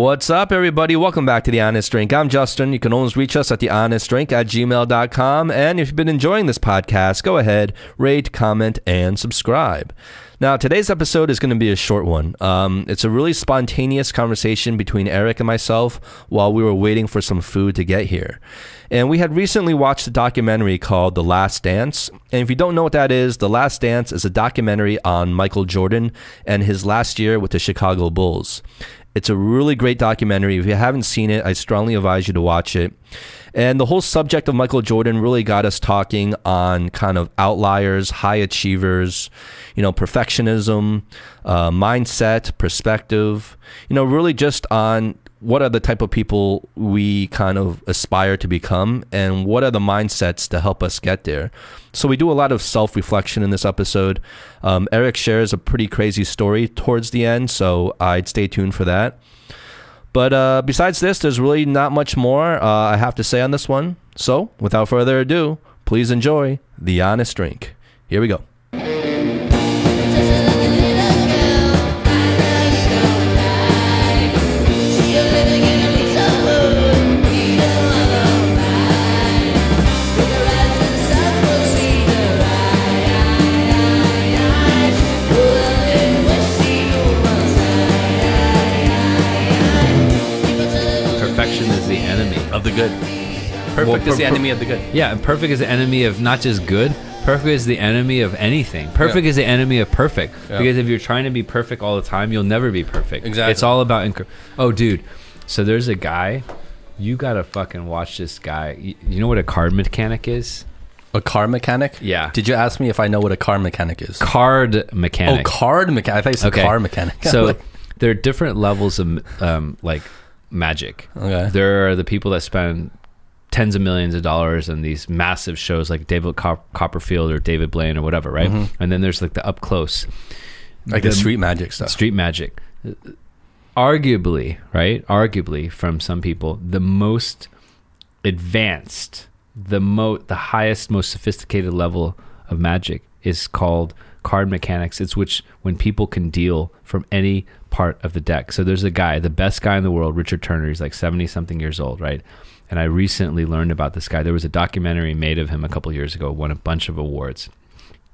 What's up, everybody? Welcome back to The Honest Drink. I'm Justin. You can always reach us at thehonestdrink at gmail.com. And if you've been enjoying this podcast, go ahead, rate, comment, and subscribe. Now, today's episode is going to be a short one. Um, it's a really spontaneous conversation between Aric and myself while we were waiting for some food to get here. And we had recently watched a documentary called The Last Dance. And if you don't know what that is, The Last Dance is a documentary on Michael Jordan and his last year with the Chicago Bulls. It's a really great documentary. If you haven't seen it, I strongly advise you to watch it. And the whole subject of Michael Jordan really got us talking on kind of outliers, high achievers, you know, perfectionism, uh, mindset, perspective, you know, really just on what are the type of people we kind of aspire to become and what are the mindsets to help us get there. So we do a lot of self reflection in this episode. Um, Aric shares a pretty crazy story towards the end, so I'd stay tuned for that. But uh, besides this, there's really not much more uh, I have to say on this one. So without further ado, please enjoy The Honest Drink. Here we go. Good. Perfect Well, is the enemy of the good. Yeah, and perfect is the enemy of not just good. Perfect is the enemy of anything. Perfect Yeah. is the enemy of perfect. Yeah. Because if you're trying to be perfect all the time, you'll never be perfect. Exactly. It's all about. Inc- oh, dude. So there's a guy. You gotta fucking watch this guy. You, you know what a card mechanic is? A car mechanic? Yeah. Did you ask me if I know what a car mechanic is? Card mechanic. oh, card mechanic. I thought you said Okay. car mechanic. so there are different levels of um, like magic. Okay. There are the people that spend tens of millions of dollars in these massive shows like David Cop- Copperfield or David Blaine or whatever, right? And then there's like the up close Mm-hmm. like the, the- street magic stuff. street magic. Arguably, right? Arguably, from some people, the most advanced, the mo the highest, most sophisticated level of magic is called card mechanics. It's which when people can deal from any part of the deck. So there's a guy, the best guy in the world, Richard Turner. He's like 70 something years old, right? And I recently learned about this guy. There was a documentary made of him a couple years ago, won a bunch of awards.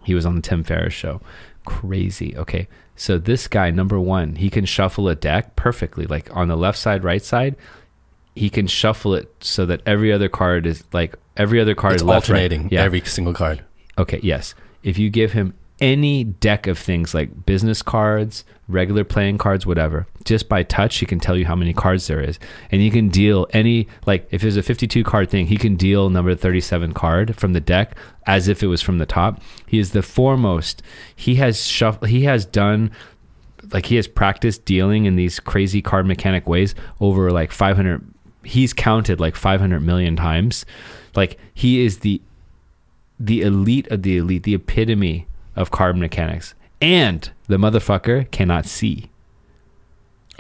He was on the Tim Ferriss show. Crazy. Okay. So this guy, number one, he can shuffle a deck perfectly. Like on the left side, right side, he can shuffle it so that every other card is like every other card It's is left, right. alternating Yeah. every single card. Okay, yes. If you give him any deck of things like business cards, regular playing cards, whatever, just by touch, he can tell you how many cards there is. And you can deal any, like, if there's a 52 card thing, he can deal number 37 card from the deck as if it was from the top. He is the foremost. He has shuffled, he has done like he has practiced dealing in these crazy card mechanic ways over like 500 he's counted like 500 million times like he is the the elite of the elite the epitome of card mechanics and the motherfucker cannot see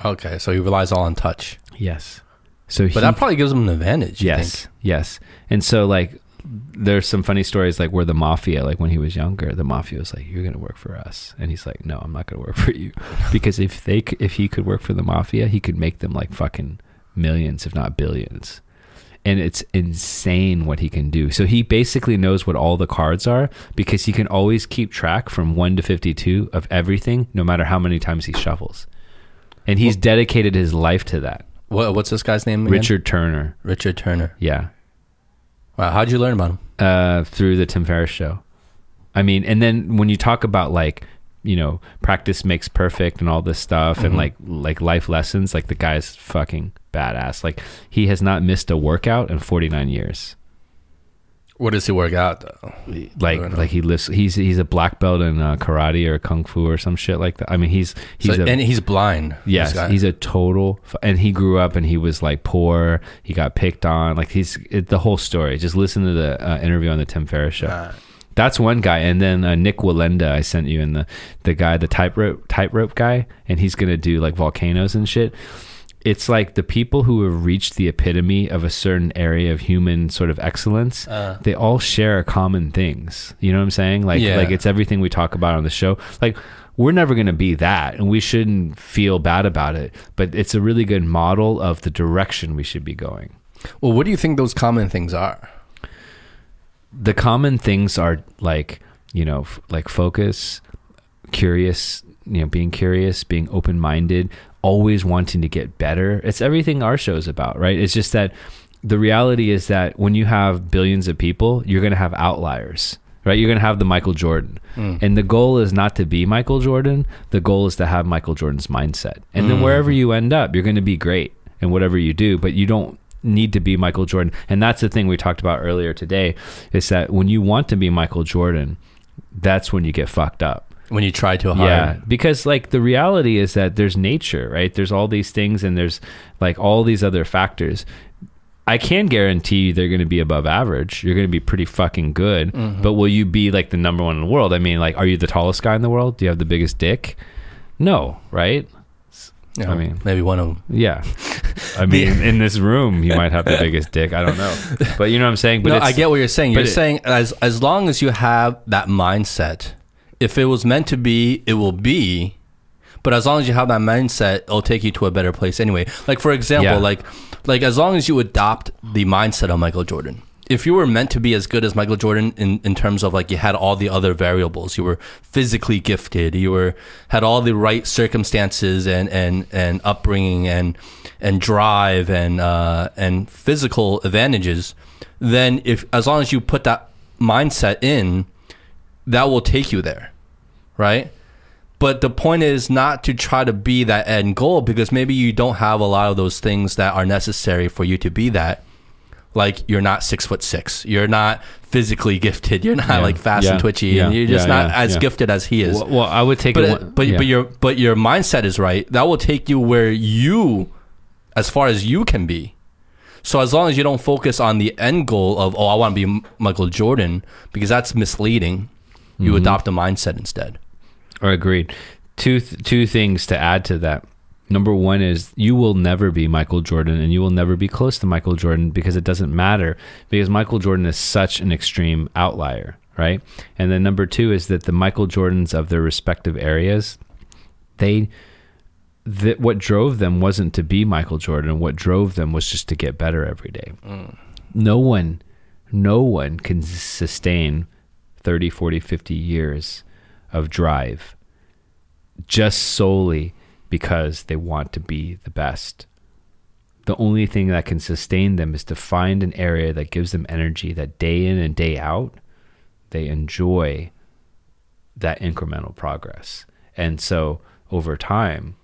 Okay, so he relies all on touch. yes so But he, that probably gives him an advantage. yes think? yes and so like there's some funny stories like where the mafia like when he was younger the mafia was like you're gonna work for us and he's like no i'm not gonna work for you because if they if he could work for the mafia he could make them like fucking millions if not billions and it's insane what he can do so he basically knows what all the cards are because he can always keep track from 1 to 52 of everything no matter how many times he shuffles and he's dedicated his life to that What, what's this guy's name? Again? richard turner Richard Turner. yeah Wow, how'd you learn about him? uh, through the Tim Ferriss show. I mean, and then when you talk about like, you know, practice makes perfect and all this stuff and like like life lessons, like the guy's fucking badass. Like he has not missed a workout in 49 years. What does he work out though? Like like he lifts he's he's a black belt in uh, karate or kung fu or some shit like that. I mean, he's he's So- a and he's blind. Yes, he's a total, and he grew up and he was like poor. He got picked on. Like he's it, the whole story. Just listen to the uh, interview on the Tim Ferriss show. That's one guy, and then uh, Nik Wallenda I sent you, and the the guy, the tightrope tightrope guy, and he's gonna do like volcanoes and shit. It's like the people who have reached the epitome of a certain area of human sort of excellence. Uh. they all share common things. You know what I'm saying? Like Yeah. like it's everything we talk about on the show. Like we're never going to be that and we shouldn't feel bad about it but it's a really good model of the direction we should be going Well, what do you think those common things are? The common things are like you know f- like focus curious you know being curious being open-minded always wanting to get better. It's everything our show is about right? It's just that the reality is that when you have billions of people you're going to have outliers right? You're going to have the michael jordan. Hmm. And the goal is not to be michael jordan. The goal is to have michael jordan's mindset. And then hmm. wherever you end up you're going to be great in whatever you do but you don't need to be Michael Jordan. And that's the thing we talked about earlier today is that when you want to be Michael Jordan, that's when you get fucked up. When you try too hard. Yeah, because like the reality is that there's nature, right? There's all these things and there's like all these other factors. I can guarantee you they're going to be above average. You're going to be pretty fucking good. Mm-hmm. But will you be like the number one in the world? I mean, like, are you the tallest guy in the world? Do you have the biggest dick? No, right? You know, I mean- maybe one of them. Yeah. I mean, in this room, you might have the biggest dick. I don't know. But you know what I'm saying? But no, it's, I get what you're saying. You're it- saying as as long as you have that mindset, if it was meant to be, it will be. But as long as you have that mindset, it'll take you to a better place anyway. Like for example, Yeah. like like as long as you adopt the mindset of Michael Jordan. If you were meant to be as good as Michael Jordan in, in terms of like you had all the other variables, you were physically gifted, you were had all the right circumstances and and and upbringing and and drive and uh, and physical advantages, then if as long as you put that mindset in, that will take you there, right? But the point is not to try to be that end goal because maybe you don't have a lot of those things that are necessary for you to be that. Like you're not six foot six, you're not physically gifted, you're not Yeah. like fast Yeah. and twitchy, Yeah. and you're just not as gifted as he is well, well, I would take but it. one- but but your but your mindset is right. That will take you where you, as far as you can be. So as long as you don't focus on the end goal of oh I want to be Michael Jordan because that's misleading, you Mm-hmm. adopt a mindset instead. Or agreed. Two th- two things to add to that. Number one is you will never be Michael Jordan, and you will never be close to Michael Jordan because it doesn't matter because Michael Jordan is such an extreme outlier, right? And then number two is that the Michael Jordans of their respective areas, they that what drove them wasn't to be Michael Jordan. What drove them was just to get better every day. Mm. No one, no one can sustain 30, 40, 50 years of drive just solely because they want to be the best. The only thing that can sustain them is to find an area that gives them energy that day in and day out they enjoy that incremental progress. And so over time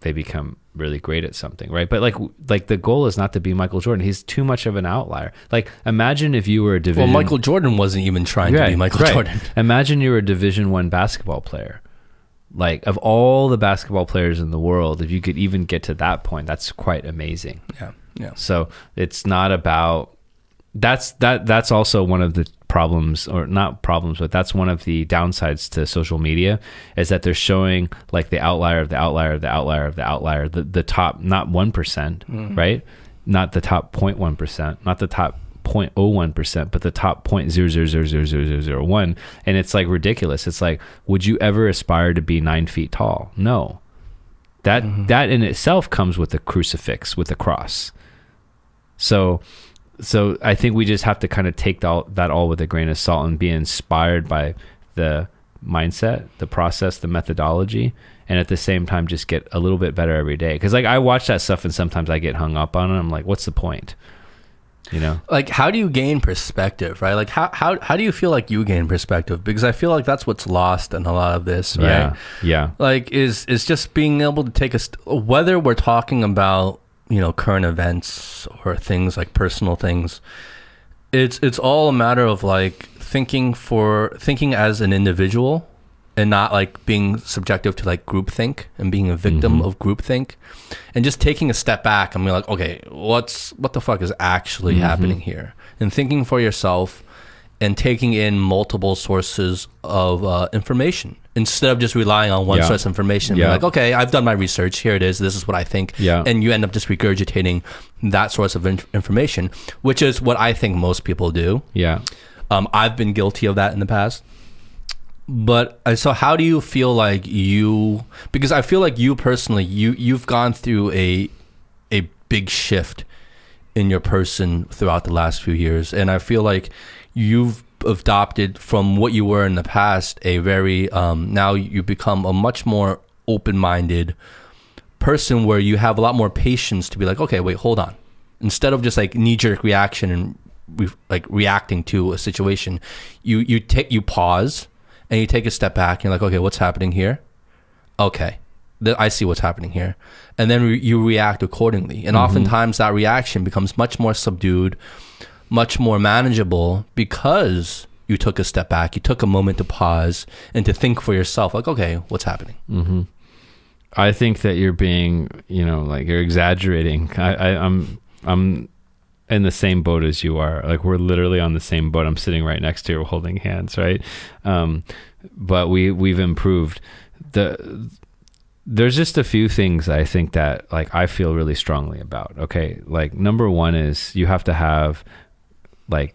they become really great at something, right? But like like the goal is not to be Michael Jordan. He's too much of an outlier. Like imagine if you were a division Well, Michael Jordan wasn't even trying to be Michael right. Jordan. Imagine you're a Division One basketball player. Like of all the basketball players in the world, if you could even get to that point, that's quite amazing. Yeah, yeah. So it's not about that's that that's also one of the problems or not problems but that's one of the downsides to social media is that they're showing like the outlier of the outlier of the outlier of the outlier the, the top not 1% mm-hmm. right not the top 0.1% not the top 0.01% but the top 0.0000001 and it's like ridiculous it's like would you ever aspire to be nine feet tall no that mm-hmm. that in itself comes with a crucifix with a cross so so I think we just have to kind of take all, that all with a grain of salt and be inspired by the mindset, the process, the methodology, and at the same time just get a little bit better every day. Because like I watch that stuff and sometimes I get hung up on it. I'm like, what's the point? You know? Like, how do you gain perspective, right? Like, how how how do you feel like you gain perspective? Because I feel like that's what's lost in a lot of this, right? Yeah, yeah, like is is just being able to take a st- whether we're talking about you know current events or things like personal things it's it's all a matter of like thinking for thinking as an individual and not like being subjective to like groupthink and being a victim of groupthink. And just taking a step back and be like okay what's what the fuck is actually happening here? And thinking for yourself and taking in multiple sources of uh, information instead of just relying on one Yeah. source of information Yeah. like okay i've done my research. Here it is. This is what i think. Yeah. and you end up just regurgitating that source of in- information which is what i think most people do. Yeah, um, I've been guilty of that in the past. But uh, so, how do you feel like you? Because I feel like you personally, you you've gone through a a big shift in your person throughout the last few years, and I feel like you've adopted from what you were in the past a very um, now you become a much more open minded person where you have a lot more patience to be like, okay, wait, hold on. Instead of just like knee jerk reaction and re- like reacting to a situation, you you take you pause and you take a step back. And you're like, okay, what's happening here? Okay, I see what's happening here, and then re- you react accordingly. And oftentimes that reaction becomes much more subdued, much more manageable because you took a step back, you took a moment to pause and to think for yourself, like, okay, what's happening? Mm-hmm. I think that you're being, you know, like you're exaggerating. I, I, I'm, I'm in the same boat as you are. Like we're literally on the same boat. I'm sitting right next to you, holding hands, right? Um, but we we've improved. The there's just a few things I think that like I feel really strongly about. Okay, like number one is you have to have like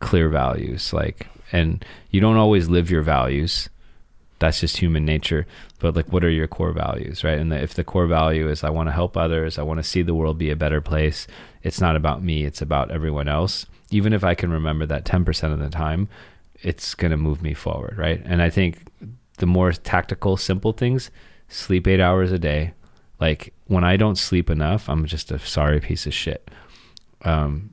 clear values, like, and you don't always live your values that's just human nature but like what are your core values right? And the, if the core value is i want to help others i want to see the world be a better place it's not about me it's about everyone else. Even if i can remember that 10% of the time it's going to move me forward right? And i think the more tactical simple things sleep 8 hours a day like when i don't sleep enough i'm just a sorry piece of shit. Um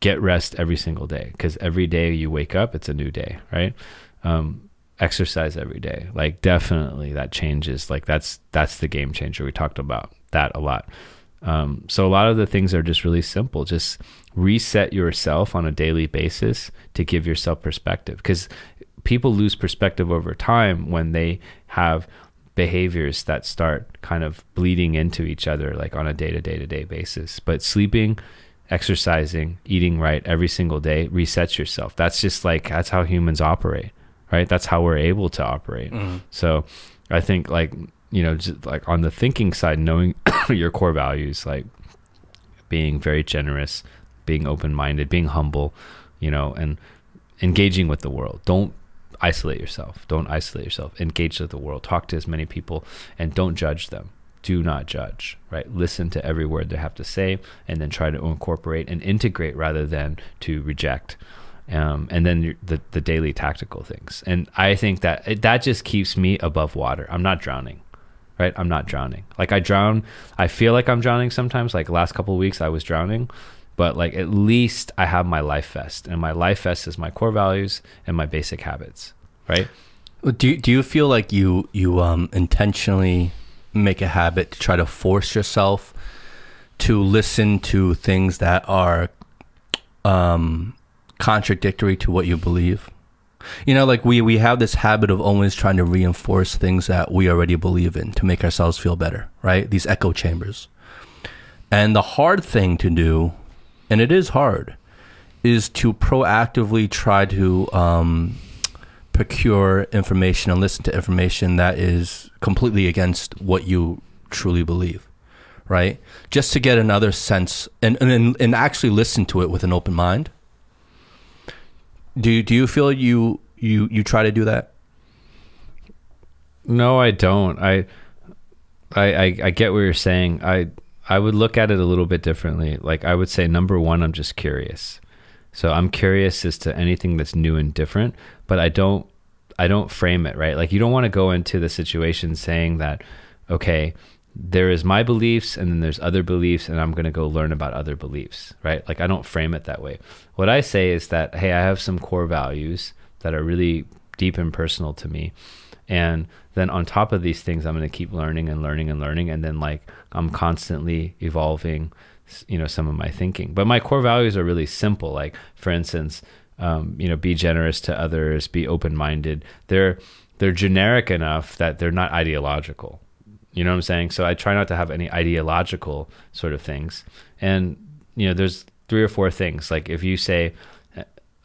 get rest every single day because every day you wake up it's a new day right? Um exercise every day. Like definitely that changes. Like that's that's the game changer we talked about that a lot. Um, so a lot of the things are just really simple. Just reset yourself on a daily basis to give yourself perspective. Because people lose perspective over time when they have behaviors that start kind of bleeding into each other like on a day to day to day basis. But sleeping exercising eating right every single day resets yourself. That's just like that's how humans operate right? That's how we're able to operate. Mm-hmm. So I think like, you know, just like on the thinking side, knowing your core values, like being very generous, being open minded, being humble, you know, and engaging with the world. Don't isolate yourself. Don't isolate yourself. Engage with the world. Talk to as many people and don't judge them. Do not judge, right? Listen to every word they have to say and then try to incorporate and integrate rather than to reject um, and then the the daily tactical things. And I think that it, that just keeps me above water. I'm not drowning, right? I'm not drowning. Like I drown, I feel like I'm drowning sometimes. Like last couple weeks, I was drowning, but like at least I have my life vest, and my life vest is my core values and my basic habits, right? Do do you feel like you you um intentionally make a habit to try to force yourself to listen to things that are um contradictory to what you believe? You know, like we we have this habit of always trying to reinforce things that we already believe in to make ourselves feel better, right? These echo chambers. And the hard thing to do, and it is hard, is to proactively try to um, procure information and listen to information that is completely against what you truly believe, right? Just to get another sense and and, and actually listen to it with an open mind. Do you, do you feel you you you try to do that? No, I don't. I, I, I, I get what you're saying. I, I would look at it a little bit differently. Like I would say, number one, I'm just curious. So I'm curious as to anything that's new and different, but I don't, I don't frame it right. Like you don't want to go into the situation saying that, okay, there is my beliefs and then there's other beliefs and I'm going to go learn about other beliefs, right? Like I don't frame it that way. What I say is that hey, I have some core values that are really deep and personal to me. And then on top of these things I'm going to keep learning and learning and learning and then like I'm constantly evolving you know some of my thinking. But my core values are really simple. Like for instance, um, you know, be generous to others, be open-minded. They're they're generic enough that they're not ideological you know what I'm saying? So I try not to have any ideological sort of things. And you know, there's three or four things. Like if you say,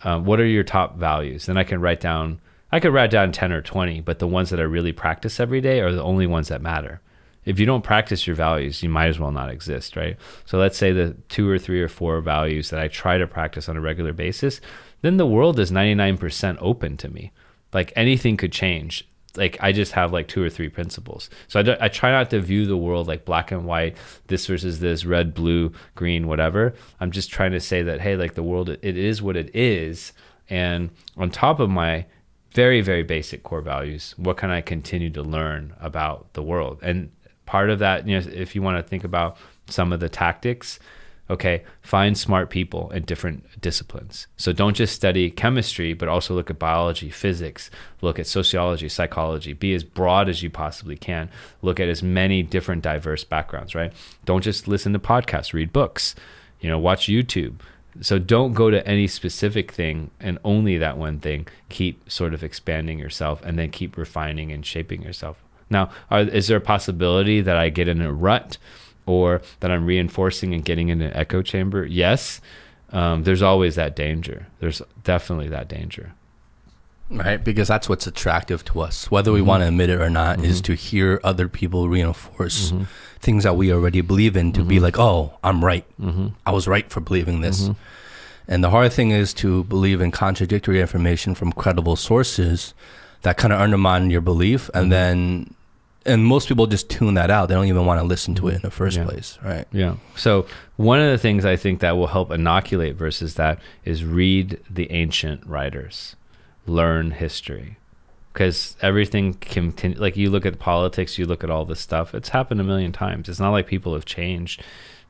uh, "What are your top values?" then I can write down. I could write down ten or twenty, but the ones that I really practice every day are the only ones that matter. If you don't practice your values, you might as well not exist, right? So let's say the two or three or four values that I try to practice on a regular basis, then the world is 99% open to me Like anything could change. Like I just have like two or three principles. So I, I try not to view the world like black and white, this versus this, red, blue, green, whatever. I'm just trying to say that hey, like the world, it is what it is, and on top of my very very basic core values, what can I continue to learn about the world? And part of that, you know, if you want to think about some of the tactics, okay, find smart people in different disciplines. So don't just study chemistry, but also look at biology, physics, look at sociology, psychology. Be as broad as you possibly can. Look at as many different diverse backgrounds, right? Don't just listen to podcasts, read books, you know, watch YouTube. So don't go to any specific thing and only that one thing. Keep sort of expanding yourself and then keep refining and shaping yourself. Now, are, is there a possibility that I get in a rut or that I'm reinforcing and getting in an echo chamber? Yes. Um, there's always that danger. There's definitely that danger. Right, because that's what's attractive to us, whether we mm-hmm. want to admit it or not, is mm-hmm. to hear other people reinforce mm-hmm. things that we already believe in. To be like, "Oh, I'm right. I was right for believing this." And the hard thing is to believe in contradictory information from credible sources that kind of undermine your belief, and then, and most people just tune that out. They don't even want to listen to it in the first Yeah. place, right? Yeah. So one of the things I think that will help inoculate versus that is read the ancient writers, learn history, because everything can like you look at politics, you look at all this stuff. It's happened a million times. It's not like people have changed.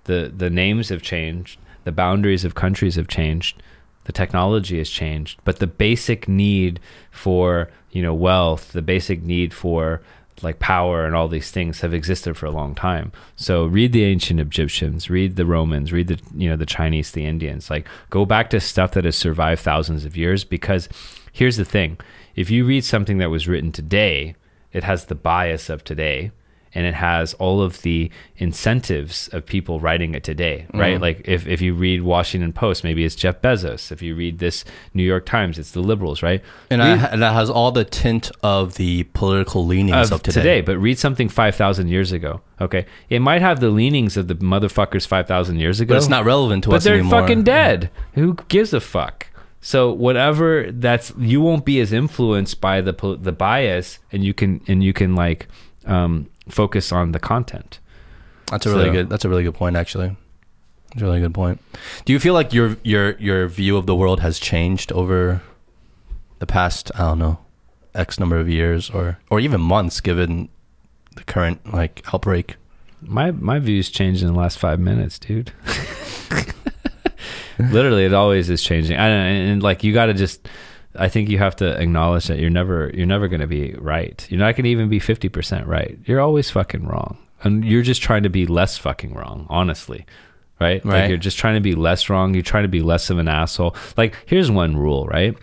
the The names have changed. The boundaries of countries have changed. The technology has changed, but the basic need for you know wealth, the basic need for like power and all these things have existed for a long time. So read the ancient Egyptians, read the Romans, read the you know the Chinese, the Indians. Like go back to stuff that has survived thousands of years because here's the thing. If you read something that was written today, it has the bias of today and it has all of the incentives of people writing it today, right? Mm-hmm. Like if, if you read Washington Post, maybe it's Jeff Bezos. If you read this New York Times, it's the liberals, right? And, Read- I, and that has all the tint of the political leanings of, of today. but read something 5,000 years ago. Okay. It might have the leanings of the motherfuckers 5,000 years ago. but it's not relevant to But us But they're anymore. fucking mm-hmm. dead. Who gives a fuck? So whatever that's you won't be as influenced by the the bias and you can and you can like um, focus on the content. That's a really So- good. That's a really good point, actually. That's a really good point. Do you feel like your your your view of the world has changed over the past? I don't know, x number of years, or or even months, given the current like outbreak. My my views changed in the last five minutes, dude. Literally, it always is changing. I, and, and like you got to just, I think you have to acknowledge that you're never you're never going to be right. You're not going to even be fifty percent right. You're always fucking wrong, and you're just trying to be less fucking wrong. Honestly, right? Right. Like you're just trying to be less wrong. You're trying to be less of an asshole. Like here's one rule, right?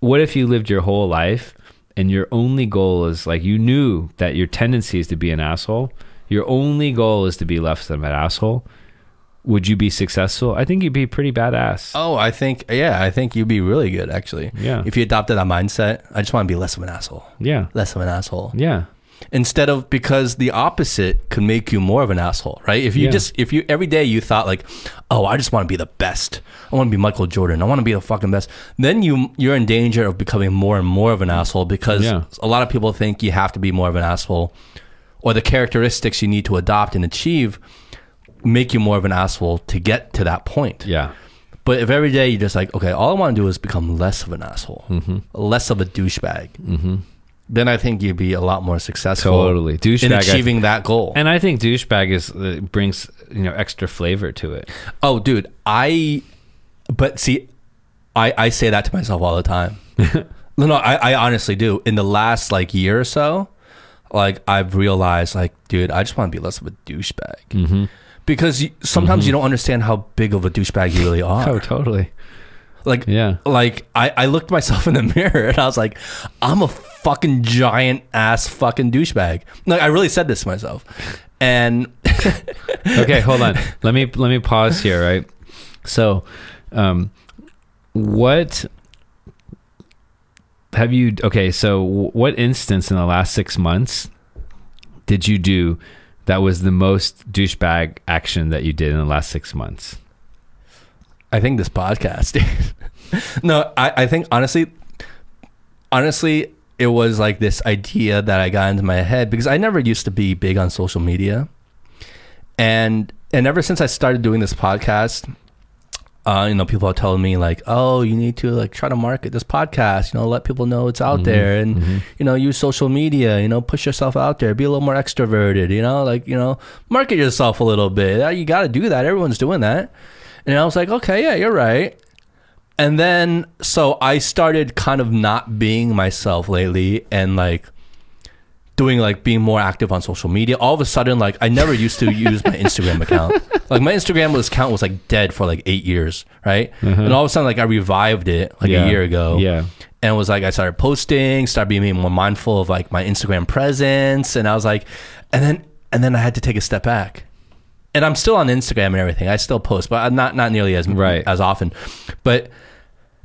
What if you lived your whole life and your only goal is like you knew that your tendency is to be an asshole? Your only goal is to be less of an asshole. Would you be successful? I think you'd be pretty badass. Oh, I think yeah, I think you'd be really good actually. Yeah. If you adopted that mindset, I just want to be less of an asshole. Yeah. Less of an asshole. Yeah. instead of because the opposite could make you more of an asshole, right? If you Yeah. just if you every day you thought like, oh, I just want to be the best. I want to be Michael Jordan. I want to be the fucking best. Then you you're in danger of becoming more and more of an asshole because Yeah. a lot of people think you have to be more of an asshole, or the characteristics you need to adopt and achieve make you more of an asshole to get to that point. Yeah. But if every day you're just like, okay, all I want to do is become less of an asshole, less of a douchebag, Mm-hmm. then I think you'd be a lot more successful Totally. in Douchebag. Achieving that goal. and I think douchebag is uh, brings you know extra flavor to it. oh, dude, I. But see, I I say that to myself all the time. no, no, I, I honestly do. In the last like year or so, like I've realized, like, dude, I just want to be less of a douchebag Mm-hmm. Because you, sometimes you don't understand how big of a douchebag you really are. Oh, totally. Like, Yeah. like I, I looked myself in the mirror and I was like, I'm a fucking giant ass fucking douchebag. Like I really said this to myself, and okay, hold on. Let me let me pause here, right? So, um, what have you? Okay, so what instance in the last six months did you do that was the most douchebag action that you did in the last six months? I think this podcast. no, I, I think honestly, honestly, it was like this idea that I got into my head because I never used to be big on social media, and and ever since I started doing this podcast, uh, you know, people are telling me like, oh, you need to like try to market this podcast, you know, let people know it's out Mhm, there, and mhm. you know, use social media, you know, push yourself out there, be a little more extroverted, you know, like you know, market yourself a little bit. You got to do that. Everyone's doing that, and I was like, okay, yeah, you're right. And then so I started kind of not being myself lately, and like doing like being more active on social media. All of a sudden, like I never used to use my Instagram account. Like my Instagram was account was like dead for like eight years, right? Mm-hmm. And all of a sudden, like I revived it like Yeah. a year ago Yeah. and it was like I started posting, started being more mindful of like my Instagram presence, and I was like, and then and then I had to take a step back, and I'm still on Instagram and everything. I still post, but I'm not not nearly as Right. as often. But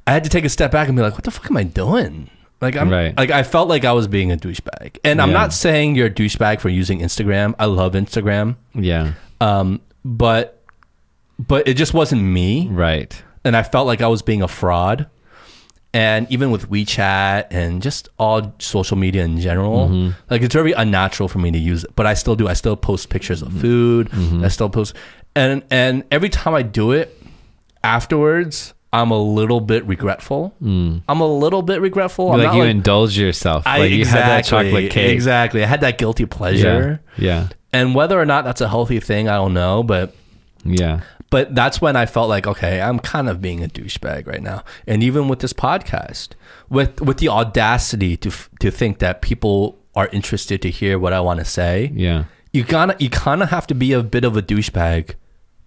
I had to take a step back and be like, what the fuck am I doing? Like I'm Right. like I felt like I was being a douchebag, and I'm not saying you're a douchebag for using Instagram. I love Instagram, Yeah. um, but but it just wasn't me Right. and I felt like I was being a fraud. And even with WeChat and just all social media in general, Mm-hmm. like it's very unnatural for me to use it. But I still do. I still post pictures of food. Mm-hmm. I still post, and and every time I do it, afterwards, I'm a little bit regretful. I'm a little bit regretful. I'm Mm. like you like indulge yourself. I like you had that exactly chocolate cake. exactly. I had that guilty pleasure, Yeah. and whether or not that's a healthy thing, I don't know. But Yeah. but that's when I felt like, okay, I'm kind of being a douchebag right now. And even with this podcast, with with the audacity to to think that people are interested to hear what I want to say, Yeah. you kind of you kind of have to be a bit of a douchebag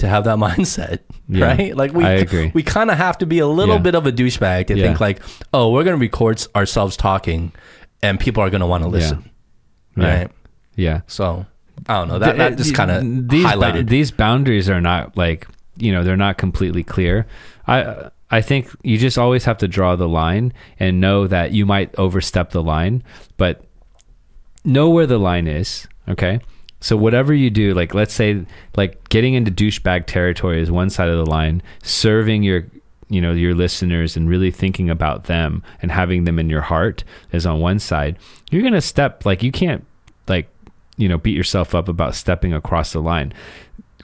to have that mindset, Yeah, right? Like we we kind of have to be a little Yeah. bit of a douchebag to Yeah. think like, oh, we're gonna record ourselves talking, and people are gonna want to listen, Yeah. right? Yeah. So I don't know that that just kind of these highlighted. these boundaries are not like you know they're not completely clear. I I think you just always have to draw the line and know that you might overstep the line, but know where the line is. Okay. So whatever you do, like let's say like getting into douchebag territory is one side of the line, serving your you know your listeners and really thinking about them and having them in your heart is on one side. You're going to step like you can't like you know beat yourself up about stepping across the line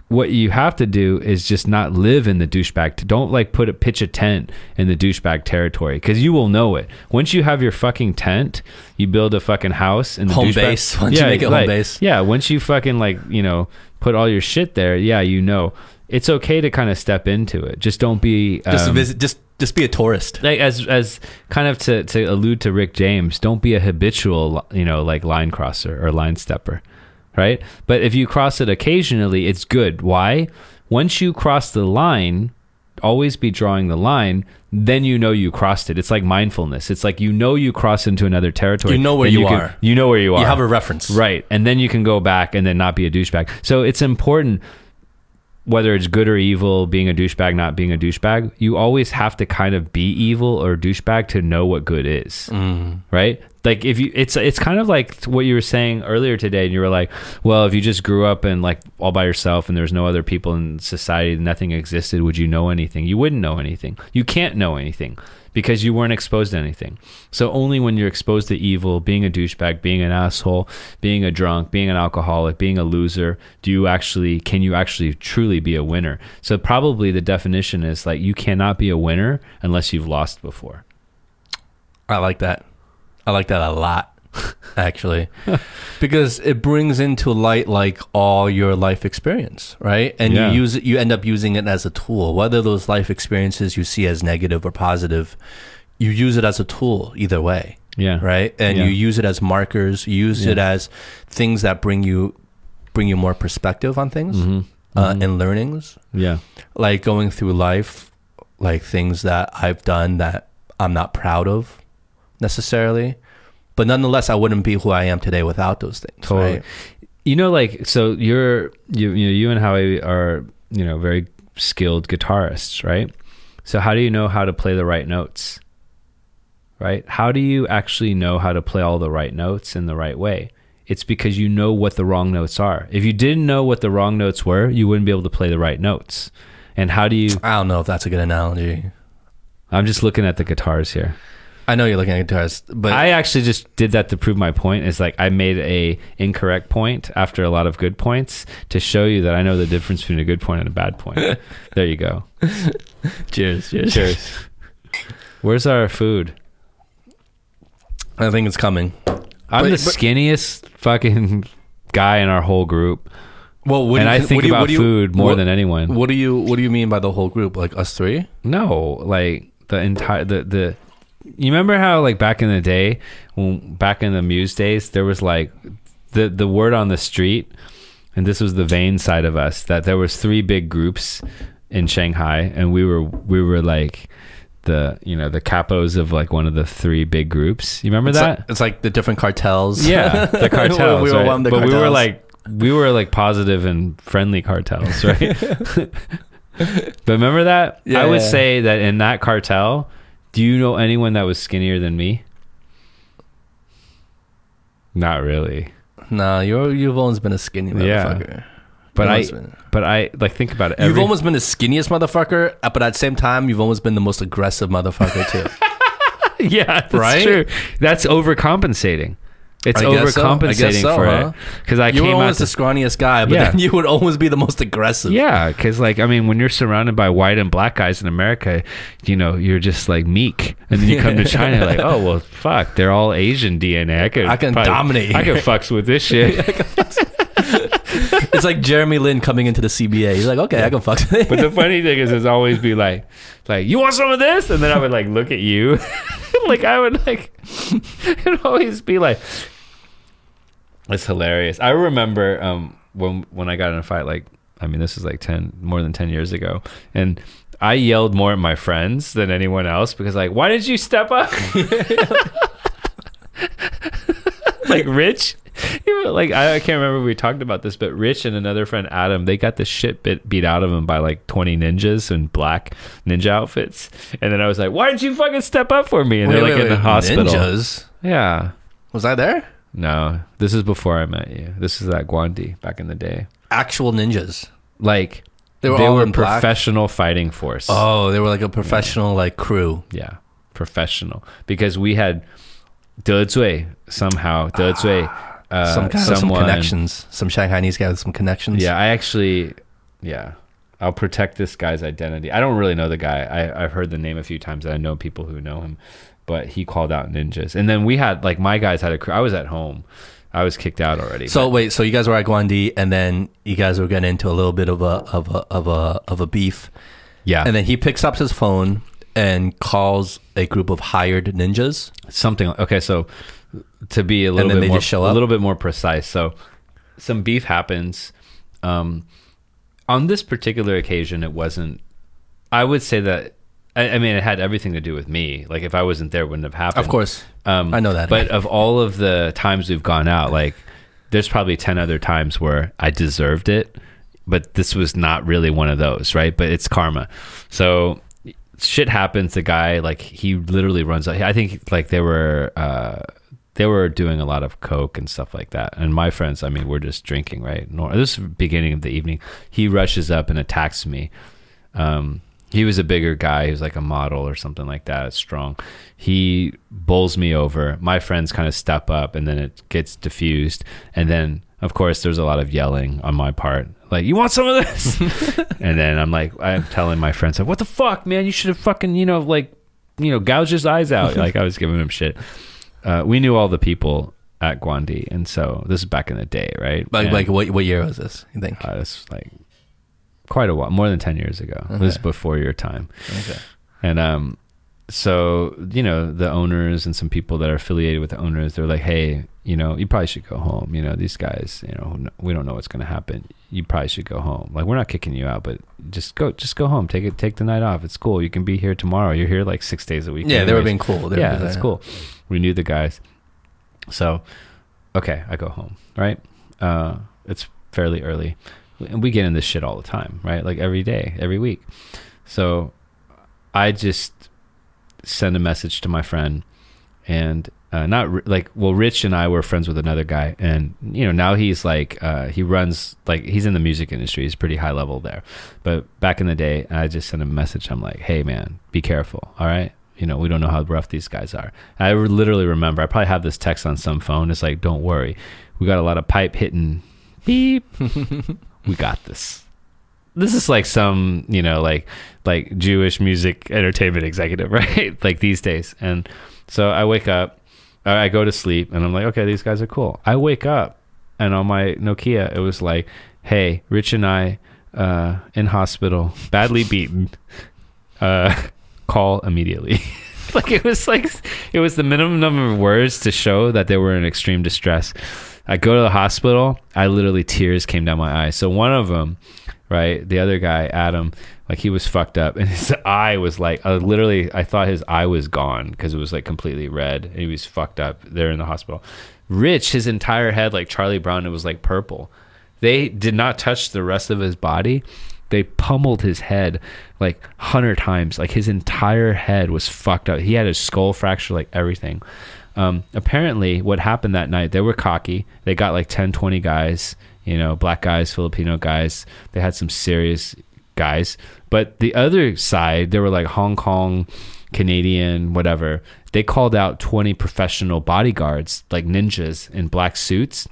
what you have to do is just not live in the douchebag. Don't like put a pitch a tent in the douchebag territory because you will know it. Once you have your fucking tent, you build a fucking house in the Home douchebag- base. Once you make it home base. Yeah, once you fucking like you know put all your shit there, yeah, you know it's okay to kind of step into it. Just don't be just um, visit, just just be a tourist. like as as kind of to to allude to Rick James, don't be a habitual you know like line crosser or line stepper, right? But if you cross it occasionally, it's good. Why? Once you cross the line, always be drawing the line. Then you know you crossed it. It's like mindfulness. It's like you know you cross into another territory. You know where then you can- are. You know where you are. You have a reference, Right. And then you can go back and then not be a douchebag. So it's important whether it's good or evil, being a douchebag, not being a douchebag, you always have to kind of be evil or douchebag to know what good is. Mm. Right? Like if you it's it's kind of like what you were saying earlier today and you were like, well, if you just grew up and like all by yourself and there's no other people in society, nothing existed, would you know anything? You wouldn't know anything. You can't know anything because you weren't exposed to anything. So only when you're exposed to evil, being a douchebag, being an asshole, being a drunk, being an alcoholic, being a loser, do you actually can you actually truly be a winner? So probably the definition is like you cannot be a winner unless you've lost before. I like that. I like that a lot, actually, because it brings into light like all your life experience, right? And Yeah. you use it. You end up using it as a tool, whether those life experiences you see as negative or positive. You use it as a tool either way, Yeah. right? And Yeah. you use it as markers. You use it as things that bring you bring you more perspective on things Mhm. uh, Mhm. and learnings. Yeah. like going through life, like things that I've done that I'm not proud of necessarily, but nonetheless, I wouldn't be who I am today without those things. Totally. Right? You know, like so you're you you know you and Howie are you know very skilled guitarists, right? So how do you know how to play the right notes? Right? How do you actually know how to play all the right notes in the right way? It's because you know what the wrong notes are. If you didn't know what the wrong notes were, you wouldn't be able to play the right notes. And how do you I don't know if that's a good analogy. I'm just looking at the guitars here. I know you're looking at guitars, but I actually just did that to prove my point. Is like I made a incorrect point after a lot of good points to show you that I know the difference between a good point and a bad point. there you go. cheers, cheers, Cheers. Where's our food? I think it's coming. I'm But- the but- skinniest fucking guy in our whole group, Well, what and you, I think you- about you- food more what- than anyone. What do you What do you mean by the whole group? Like us three? No, like the entire the the. You remember how like back in the day, when back in the Muse days, there was like the the word on the street, and this was the vain side of us that there was three big groups in Shanghai, and we were we were like the you know the capos of like one of the three big groups. You remember It's that? like, it's like the different cartels. Yeah, the cartels. we were right? one but we were like we were like positive and friendly cartels, right? but remember that? Yeah, I would yeah. say that in that cartel, do you know anyone that was skinnier than me? Not really. Nah, you're you've always been a skinny Yeah. motherfucker. But I been- but I like think about it. You've every- almost been the skinniest motherfucker, uh, but at the same time, you've almost been the most aggressive motherfucker too. yeah, that's Right? true. That's overcompensating. It's I guess so. I overcompensating so, for huh? it because I you were came out always to the scrawniest guy, but Yeah. then you would always be the most aggressive. Yeah, because like I mean, when you're surrounded by white and black guys in America, you know you're just like meek, and then you come to China, like, oh well, fuck, they're all Asian DNA. I could, I can dominate I can fucks with this shit. It's like Jeremy Lin coming into the CBA. He's like, okay, I can fuck. but the funny thing is, it's always be like, like you want some of this, and then I would like look at you, like I would like, it'd always be like, it's hilarious. I remember um when when I got in a fight, like I mean, this is like ten more than ten years ago, and. I yelled more at my friends than anyone else because, like, why did you step up? like Rich, like I, I can't remember if we talked about this, but Rich and another friend Adam, they got the shit bit beat out of them by like twenty ninjas in black ninja outfits, and then I was like, "Why didn't you fucking step up for me?" And they're Wait, like wait, in the hospital. Ninjas. Yeah, Was I there? no, this is before I met you. This is at Guandi back in the day. Actual ninjas. Like They were all in black? professional fighting force. Oh, they were like a professional like crew. Yeah, professional because we had De Zui somehow. De Zui, uh, some some connections. Some Shanghainese guy with some connections. Yeah, I actually, yeah, I'll protect this guy's identity. I don't really know the guy. I, I've heard the name a few times. And I know people who know him, but he called out ninjas. And then we had like my guys had a crew. I was at home. I was kicked out already. So wait, so you guys were at Guandi, and then you guys were getting into a little bit of a of a of a of a beef, yeah, and then he picks up his phone and calls a group of hired ninjas. something. Okay, so to be a little bit more, a little bit more precise. So some beef happens. Um, on this particular occasion, it wasn't. I would say that. I, I mean, it had everything to do with me. Like if I wasn't there, it wouldn't have happened. Of course, Um, I know that. But of all of the times we've gone out, like there's probably 10 other times where I deserved it, but this was not really one of those, right? But it's karma. So shit happens. The guy, like, he literally runs out. I think, like, they were, uh, they were doing a lot of coke and stuff like that. And my friends, I mean, we're just drinking, right? Nor this is beginning of the evening. He rushes up and attacks me. Um, he was a bigger guy. He was like a model or something like that, strong. He bowls me over. My friends kind of step up, and then it gets diffused. And then, of course, there's a lot of yelling on my part, like "You want some of this?" and then I'm like, I'm telling my friends, like, "What the fuck, man? You should have fucking, you know, like, you know, gouged his eyes out." like I was giving him shit. Uh, we knew all the people at Guandi, and so this is back in the day, right? like And- like what what year was this? You think? uh, it's like quite a while, more than ten years ago. This is before your time, Okay. and um, so you know the owners and some people that are affiliated with the owners, they're like, hey, you know, you probably should go home. You know, these guys, you know, we don't know what's going to happen. You probably should go home. Like, we're not kicking you out, but just go, just go home. Take it, take the night off. It's cool. You can be here tomorrow. You're here like six days a week. Yeah, they were being cool. They yeah, that's cool. We knew the guys. So, okay, I go home, right? Uh, it's fairly early. And we get in this shit all the time, right? Like every day, every week. So I just send a message to my friend and uh, not Ri- like well rich and i were friends with another guy and you know now he's like uh, he runs like he's in the music industry he's pretty high level there but back in the day i just sent him a message i'm like hey man be careful all right you know, we don't know how rough these guys are. I literally remember, I probably have this text on some phone. It's like, don't worry. We got a lot of pipe hitting. Beep. we got this. This is like some, you know, like like Jewish music entertainment executive, right? like these days. And so I wake up, I go to sleep, and I'm like, okay, these guys are cool. I wake up, and on my Nokia, it was like, hey, Rich and I uh, in hospital, badly beaten. Uh, call immediately. like it was like it was the minimum number of words to show that they were in extreme distress. I go to the hospital. I literally tears came down my eyes. So one of them, right, the other guy, Adam, like he was fucked up, and his eye was like uh, literally. I thought his eye was gone because it was like completely red, and he was fucked up. There in the hospital. Rich, his entire head, like Charlie Brown, it was like purple. They did not touch the rest of his body. They pummeled his head like hundred times. Like his entire head was fucked up. He had his skull fracture, like everything. Um, apparently, what happened that night, they were cocky. They got like 10, 20 guys, you know, black guys, Filipino guys. They had some serious guys. But the other side, there were like Hong Kong, Canadian, whatever. They called out 20 professional bodyguards, like ninjas in black suits.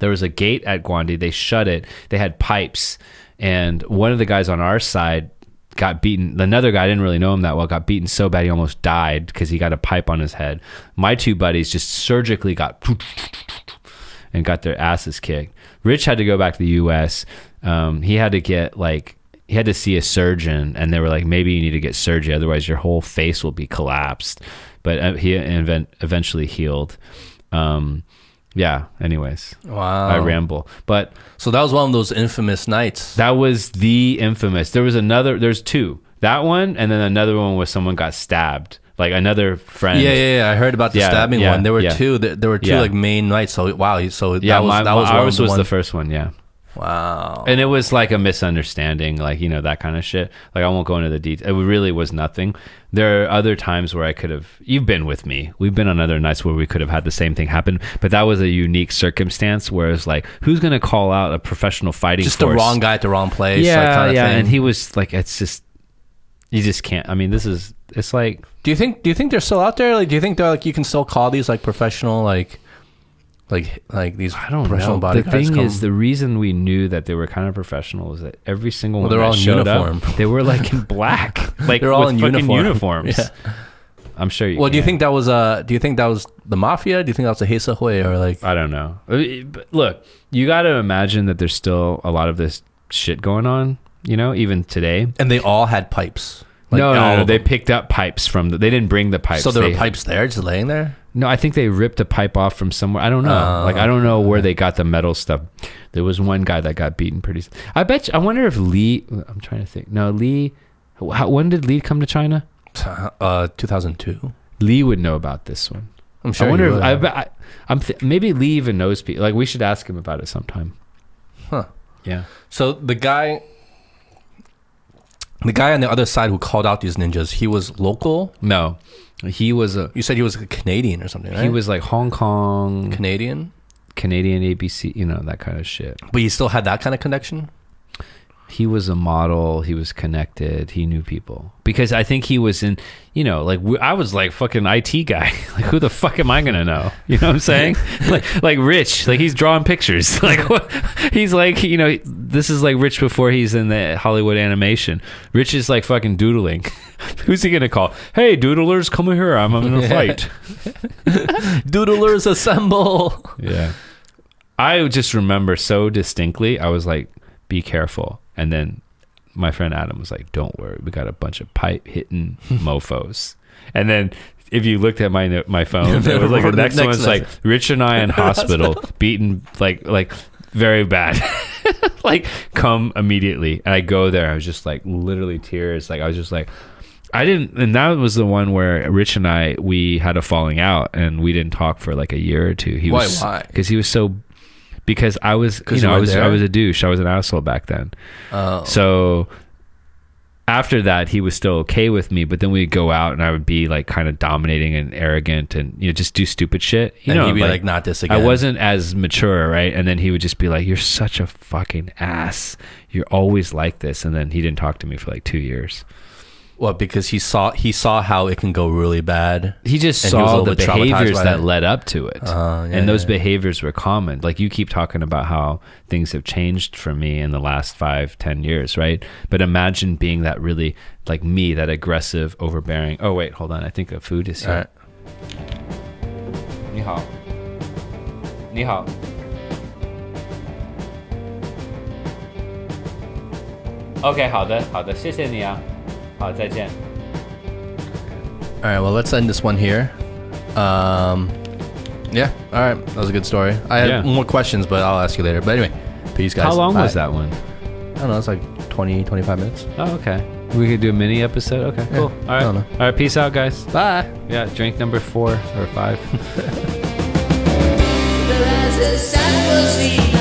There was a gate at Guandi. They shut it. They had pipes. And one of the guys on our side got beaten. Another guy, I didn't really know him that well, got beaten so bad he almost died because he got a pipe on his head. My two buddies just surgically got and got their asses kicked. Rich had to go back to the U.S. Um, he had to get like he had to see a surgeon, and they were like, maybe you need to get surgery, otherwise your whole face will be collapsed. But uh, he event- eventually healed. Um, yeah. Anyways, Wow. I ramble, but So that was one of those infamous nights. that was the infamous. There was another. There's two. That one, and then another one where someone got stabbed. Like another friend. yeah, yeah, yeah. I heard about the Yeah, stabbing yeah, one. There were yeah. two. There, there were two Yeah. like main nights. So wow. So Yeah, that was my, that was ours the was the ones- first one. Yeah. Wow. and it was like a misunderstanding like you know that kind of shit like i won't go into the details it really was nothing there are other times where i could have you've been with me we've been on other nights where we could have had the same thing happen but that was a unique circumstance where it's like who's going to call out a professional fighting just the force? wrong guy at the wrong place. yeah like, kind of yeah thing. and he was like it's just you just can't i mean this is it's like Do you think? Do you think they're still out there? Like, do you think they're like you can still call these like professional like, like like these I don't professional know. The thing come- is, the reason we knew that they were kind of professional is that every single Well, one they're all in showed uniform. up, they were like in black, like They're all with in fucking uniform. uniforms. Yeah. I'm sure. You well, do you think that was uh Do you think that was the mafia? Do you think that was the Hesa Hui or like? I don't know. But Look, you got to imagine that there's still a lot of this shit going on. You know, even today. And they all had pipes. Like, no, no, no, They them. picked up pipes from. The, they didn't bring the pipes. So there They- were pipes there, just laying there. No, I think they ripped a pipe off from somewhere. I don't know. Oh, like I don't know where they got the metal stuff. There was one guy that got beaten pretty. I bet. You, I wonder if Lee. I'm trying to think. No, Lee. How, when did Lee come to China? Uh, 2002. Lee would know about this one. I'm sure. I wonder if I, have. bet- I. I'm th- maybe Lee even knows people. Like we should ask him about it sometime. Huh. Yeah. So the guy, the guy on the other side who called out these ninjas, he was local. No, he was a. You said he was a Canadian or something, right? He was like Hong Kong, Canadian, Canadian ABC, you know that kind of shit. but he still had that kind of connection. He was a model. He was connected. He knew people because I think he was in. You know, like I was like fucking IT guy. Like who the fuck am I gonna know? You know what I'm saying? like like Rich. Like he's drawing pictures. Like what? He's like you know this is like Rich before he's in the Hollywood animation. Rich is like fucking doodling. Who's he gonna call? Hey, doodlers, come here. I'm in a fight. Doodlers assemble. Yeah. I just remember so distinctly. I was like, "Be careful," and then my friend Adam was like, "Don't worry, we got a bunch of pipe hitting mofo's." And then if you looked at my my phone, it was like the next, Next one's like Rich and I in hospital, beaten like like very bad. like come immediately, and I go there. I was just like literally tears. Like I was just like. I didn't, and that was the one where Rich and I we had a falling out, and we didn't talk for like a year or two. He Why, was why? because he was so because I was you know you I was I was a douche. I was an asshole back then. Oh. So after that, he was still okay with me. But then we'd go out, and I would be like kind of dominating and arrogant, and you know just do stupid shit. You and know, he'd be like, "Not this again." I wasn't as mature, right? And then he would just be like, "You're such a fucking ass. You're always like this." And then he didn't talk to me for like two years. What? Because he saw he saw how it can go really bad. He just And he was a saw little the bit traumatized behaviors by that it. led up to it. Uh, yeah, and those yeah. behaviors were common. Like you keep talking about how things have changed for me in the last five, ten years, right? But imagine being that really like me, that aggressive, overbearing. Oh wait, hold on. I think a food is All here. right. 你好，你好。OK，好的，好的，谢谢你啊， 好，再见。 All right. Well, let's end this one here. Um, yeah. All right. That was a good story. I had Yeah. more questions, but I'll ask you later. But anyway, peace, guys. How long was Bye. that one? I don't know. It's like 20, 25 minutes. Oh, okay. We could do a mini episode. Okay, Yeah, cool. All I right, don't know. all right. Peace out, guys. Bye. Yeah, drink number four or five. But as the sun will see